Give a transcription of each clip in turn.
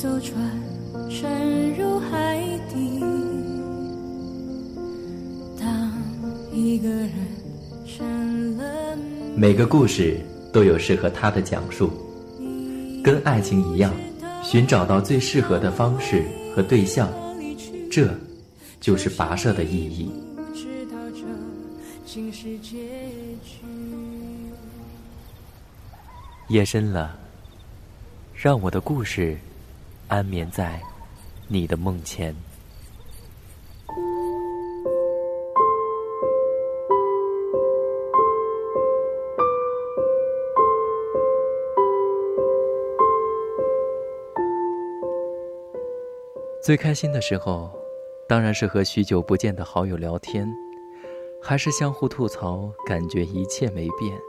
艘船沉入海底。当一个人成了每个故事都有适合他的讲述，跟爱情一样，寻找到最适合的方式和对象，这就是跋涉的意义。夜深了，让我的故事安眠在你的梦前。最开心的时候，当然是和许久不见的好友聊天，还是相互吐槽，感觉一切没变。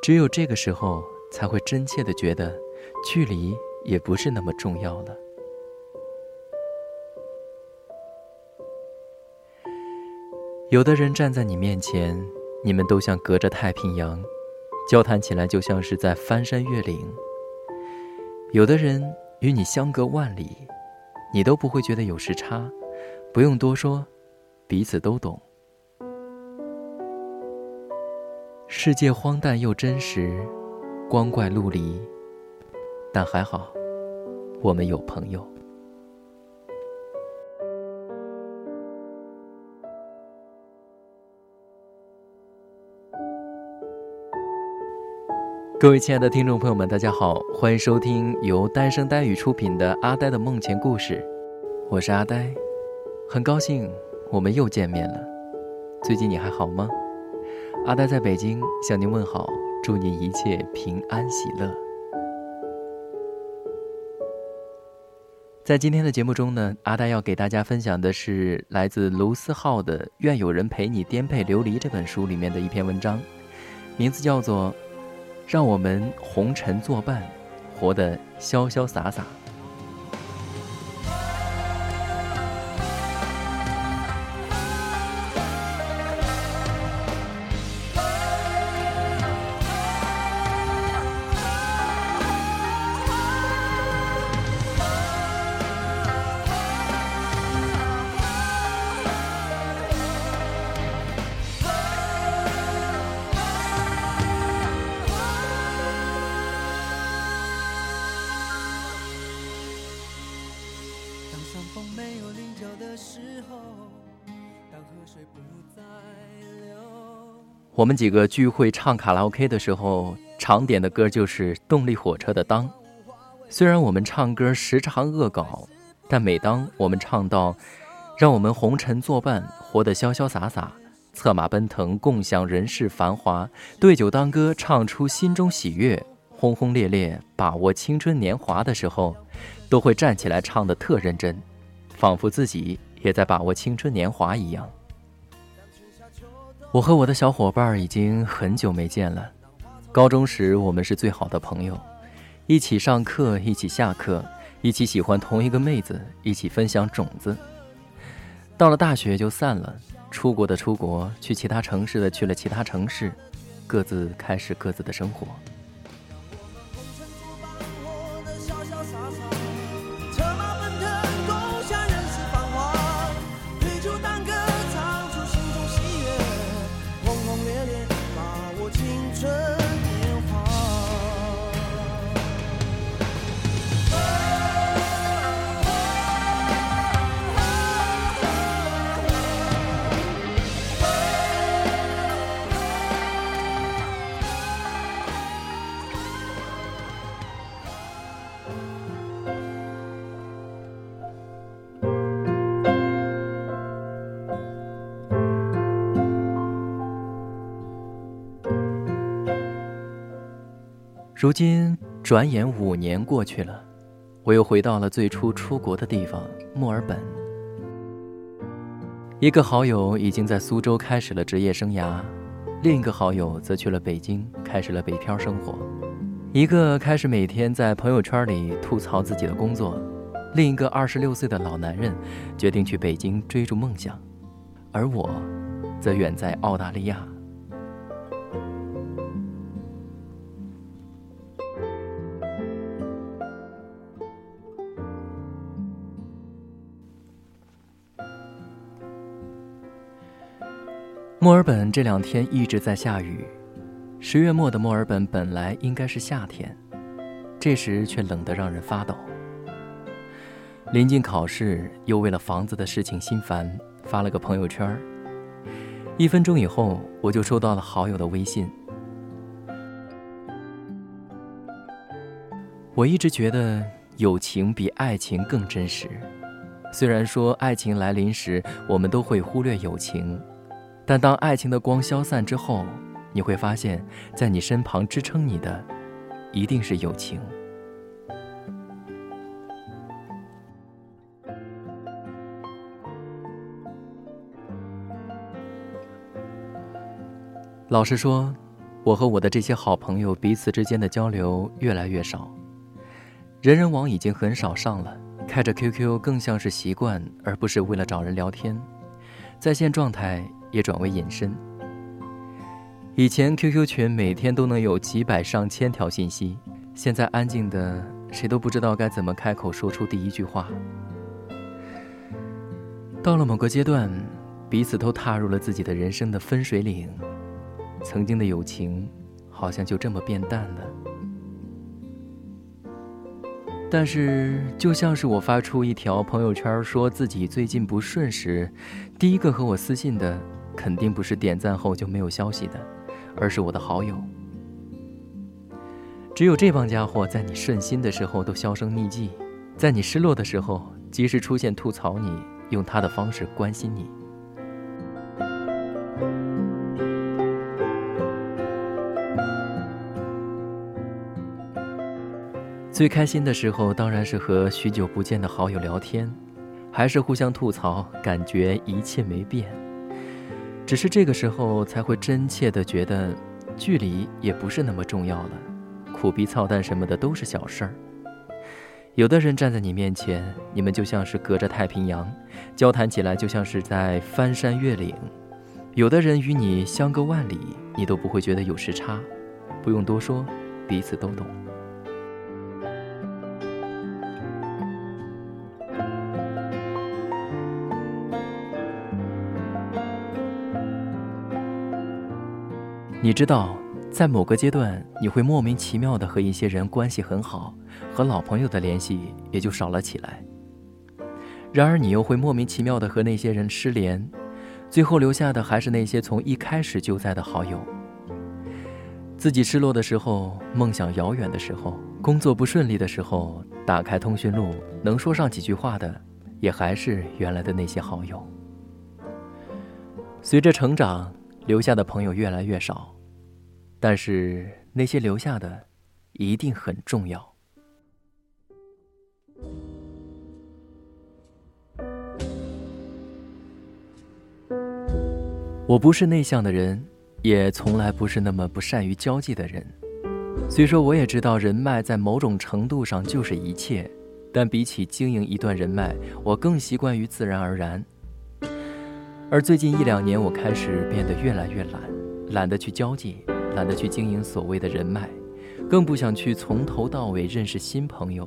只有这个时候，才会真切的觉得，距离也不是那么重要了。有的人站在你面前，你们都像隔着太平洋，交谈起来就像是在翻山越岭；有的人与你相隔万里，你都不会觉得有时差，不用多说，彼此都懂。世界荒诞又真实，光怪陆离，但还好，我们有朋友。各位亲爱的听众朋友们，大家好，欢迎收听由单声呆语出品的《阿呆的梦前故事》，我是阿呆，很高兴我们又见面了。最近你还好吗？阿呆在北京向您问好，祝您一切平安喜乐。在今天的节目中呢，阿呆要给大家分享的是来自卢思浩的《愿有人陪你颠沛流离》这本书里面的一篇文章，名字叫做。让我们红尘作伴，活得潇潇洒洒。我们几个聚会唱卡拉 OK 的时候，常点的歌就是动力火车的《当》。虽然我们唱歌时常恶搞，但每当我们唱到“让我们红尘作伴，活得潇潇洒洒，策马奔腾，共享人世繁华，对酒当歌，唱出心中喜悦，轰轰烈烈，把握青春年华”的时候，都会站起来唱得特认真，仿佛自己也在把握青春年华一样。我和我的小伙伴已经很久没见了。高中时我们是最好的朋友，一起上课，一起下课，一起喜欢同一个妹子，一起分享种子。到了大学就散了，出国的出国，去其他城市的去了其他城市，各自开始各自的生活。如今转眼五年过去了，我又回到了最初出国的地方墨尔本。一个好友已经在苏州开始了职业生涯，另一个好友则去了北京，开始了北漂生活。一个开始每天在朋友圈里吐槽自己的工作另一个二十六岁的老男人决定去北京追逐梦想而我则远在澳大利亚。墨尔本这两天一直在下雨。十月末的墨尔本本来应该是夏天，这时却冷得让人发抖。临近考试，又为了房子的事情心烦，发了个朋友圈。一分钟以后，我就收到了好友的微信。我一直觉得友情比爱情更真实。虽然说爱情来临时，我们都会忽略友情，但当爱情的光消散之后，你会发现在你身旁支撑你的，一定是友情。老实说，我和我的这些好朋友彼此之间的交流越来越少，人人网已经很少上了。开着 QQ 更像是习惯，而不是为了找人聊天。在线状态也转为隐身。以前 QQ 群每天都能有几百上千条信息，现在安静的，谁都不知道该怎么开口说出第一句话。到了某个阶段，彼此都踏入了自己的人生的分水岭，曾经的友情，好像就这么变淡了。但是，就像是我发出一条朋友圈，说自己最近不顺时，第一个和我私信的，肯定不是点赞后就没有消息的，而是我的好友。只有这帮家伙，在你顺心的时候都销声匿迹，在你失落的时候，及时出现吐槽你，用他的方式关心你。最开心的时候，当然是和许久不见的好友聊天，还是互相吐槽，感觉一切没变。只是这个时候才会真切的觉得，距离也不是那么重要了，苦逼操蛋什么的都是小事儿。有的人站在你面前，你们就像是隔着太平洋，交谈起来就像是在翻山越岭；有的人与你相隔万里，你都不会觉得有时差。不用多说，彼此都懂。你知道，在某个阶段，你会莫名其妙的和一些人关系很好，和老朋友的联系也就少了起来。然而，你又会莫名其妙的和那些人失联，最后留下的还是那些从一开始就在的好友。自己失落的时候，梦想遥远的时候，工作不顺利的时候，打开通讯录，能说上几句话的，也还是原来的那些好友。随着成长。留下的朋友越来越少，但是那些留下的，一定很重要。我不是内向的人，也从来不是那么不善于交际的人。虽说我也知道人脉在某种程度上就是一切，但比起经营一段人脉，我更习惯于自然而然。而最近一两年，我开始变得越来越懒，懒得去交际，懒得去经营所谓的人脉，更不想去从头到尾认识新朋友，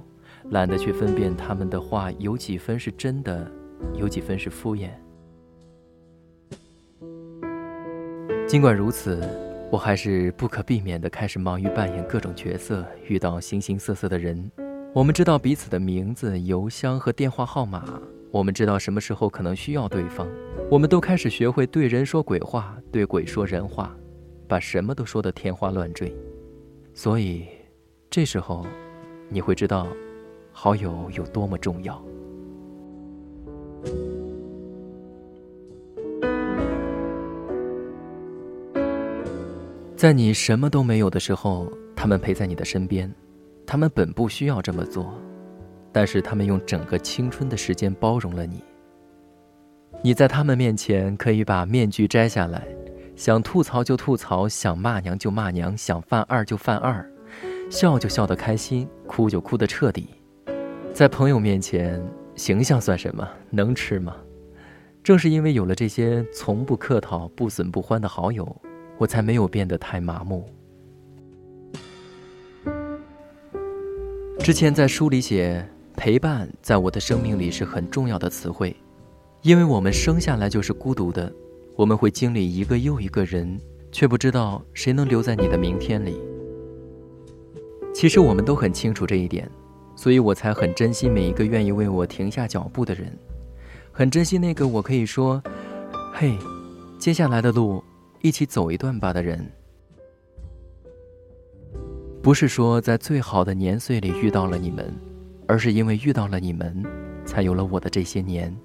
懒得去分辨他们的话有几分是真的，有几分是敷衍。尽管如此，我还是不可避免地开始忙于扮演各种角色，遇到形形色色的人。我们知道彼此的名字、邮箱和电话号码。我们知道什么时候可能需要对方，我们都开始学会对人说鬼话，对鬼说人话，把什么都说得天花乱坠。所以，这时候，你会知道，好友有多么重要。在你什么都没有的时候，他们陪在你的身边，他们本不需要这么做。但是他们用整个青春的时间包容了你。你在他们面前可以把面具摘下来，想吐槽就吐槽，想骂娘就骂娘，想犯二就犯二，笑就笑得开心，哭就哭得彻底。在朋友面前，形象算什么？能吃吗？正是因为有了这些从不客套、不损不欢的好友，我才没有变得太麻木。之前在书里写。陪伴在我的生命里是很重要的词汇，因为我们生下来就是孤独的，我们会经历一个又一个人，却不知道谁能留在你的明天里。其实我们都很清楚这一点，所以我才很珍惜每一个愿意为我停下脚步的人，很珍惜那个我可以说：“嘿，接下来的路一起走一段吧”的人。不是说在最好的年岁里遇到了你们，而是因为遇到了你们，才有了我的这些年。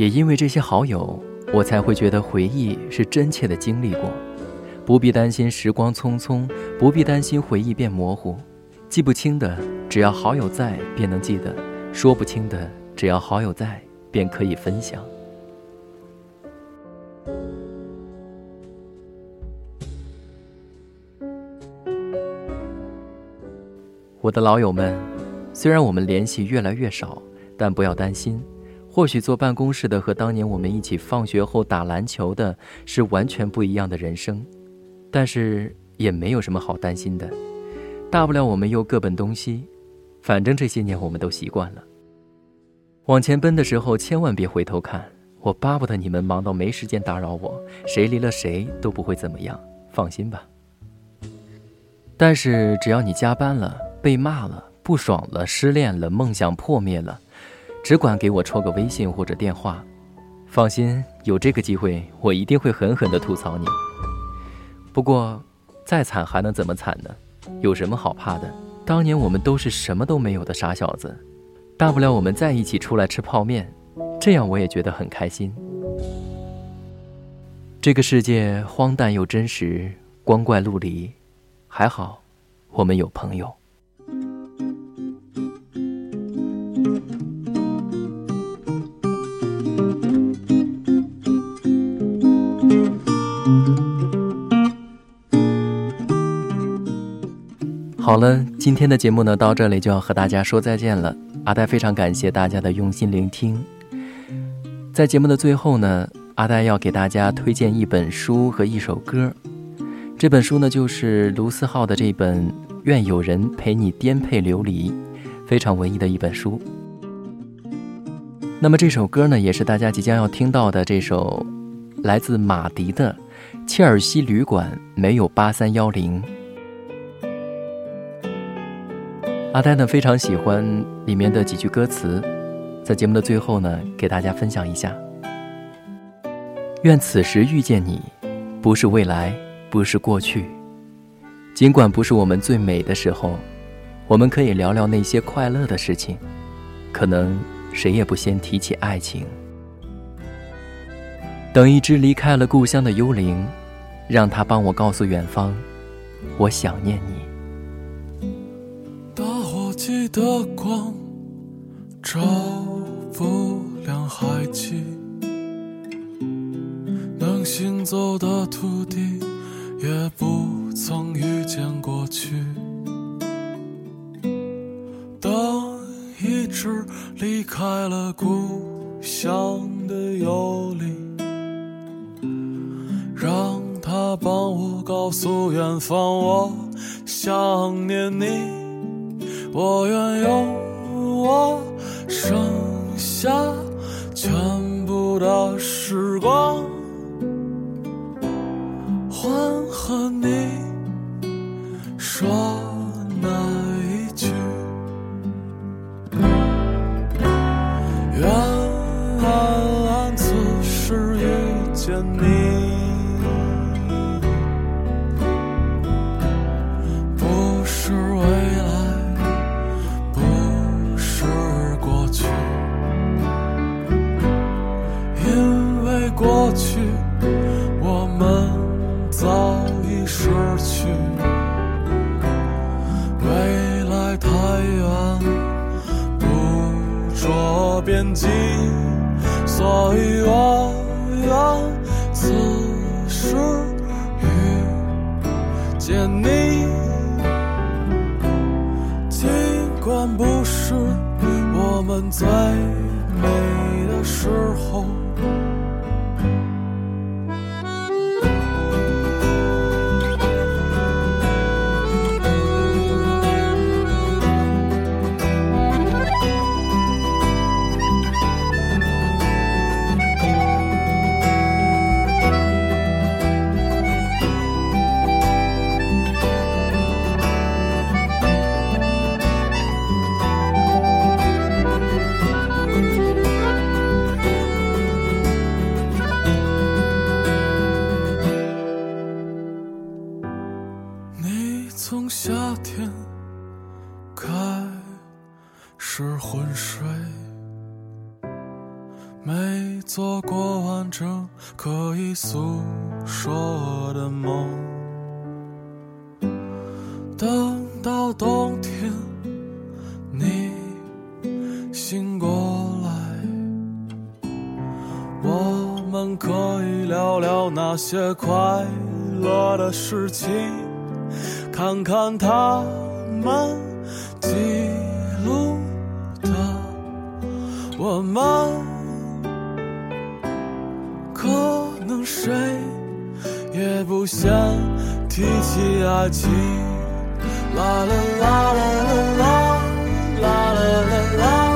也因为这些好友，我才会觉得回忆是真切的经历过，不必担心时光匆匆，不必担心回忆变模糊，记不清的只要好友在便能记得，说不清的只要好友在便可以分享。我的老友们，虽然我们联系越来越少，但不要担心。或许坐办公室的和当年我们一起放学后打篮球的是完全不一样的人生，但是也没有什么好担心的，大不了我们又各奔东西，反正这些年我们都习惯了。往前奔的时候千万别回头看，我巴不得你们忙到没时间打扰我，谁离了谁都不会怎么样，放心吧。但是只要你加班了、被骂了、不爽了、失恋了、梦想破灭了。只管给我抽个微信或者电话，放心，有这个机会，我一定会狠狠地吐槽你。不过，再惨还能怎么惨呢？有什么好怕的？当年我们都是什么都没有的傻小子，大不了我们再一起出来吃泡面，这样我也觉得很开心。这个世界荒诞又真实，光怪陆离，还好，我们有朋友。好了，今天的节目呢，到这里就要和大家说再见了。阿呆非常感谢大家的用心聆听。在节目的最后呢，阿呆要给大家推荐一本书和一首歌。这本书呢，就是卢思浩的这本《愿有人陪你颠沛流离》，非常文艺的一本书。那么这首歌呢，也是大家即将要听到的这首，来自马迪的《切尔西旅馆没有八三幺零》。阿呆呢非常喜欢里面的几句歌词，在节目的最后呢，给大家分享一下。愿此时遇见你，不是未来，不是过去。尽管不是我们最美的时候，我们可以聊聊那些快乐的事情。可能谁也不先提起爱情。等一只离开了故乡的幽灵，让它帮我告诉远方，我想念你。的光照不亮海气，能行走的土地也不曾遇见过去。当一只离开了故乡的游灵，让它帮我告诉远方，我想念你。我愿用我剩下管不是我们最美的时候。诉说的梦。等到冬天，你醒过来，我们可以聊聊那些快乐的事情。看看他们记录的，我们可能谁也不想提起爱情。啦啦啦啦啦啦啦啦啦啦。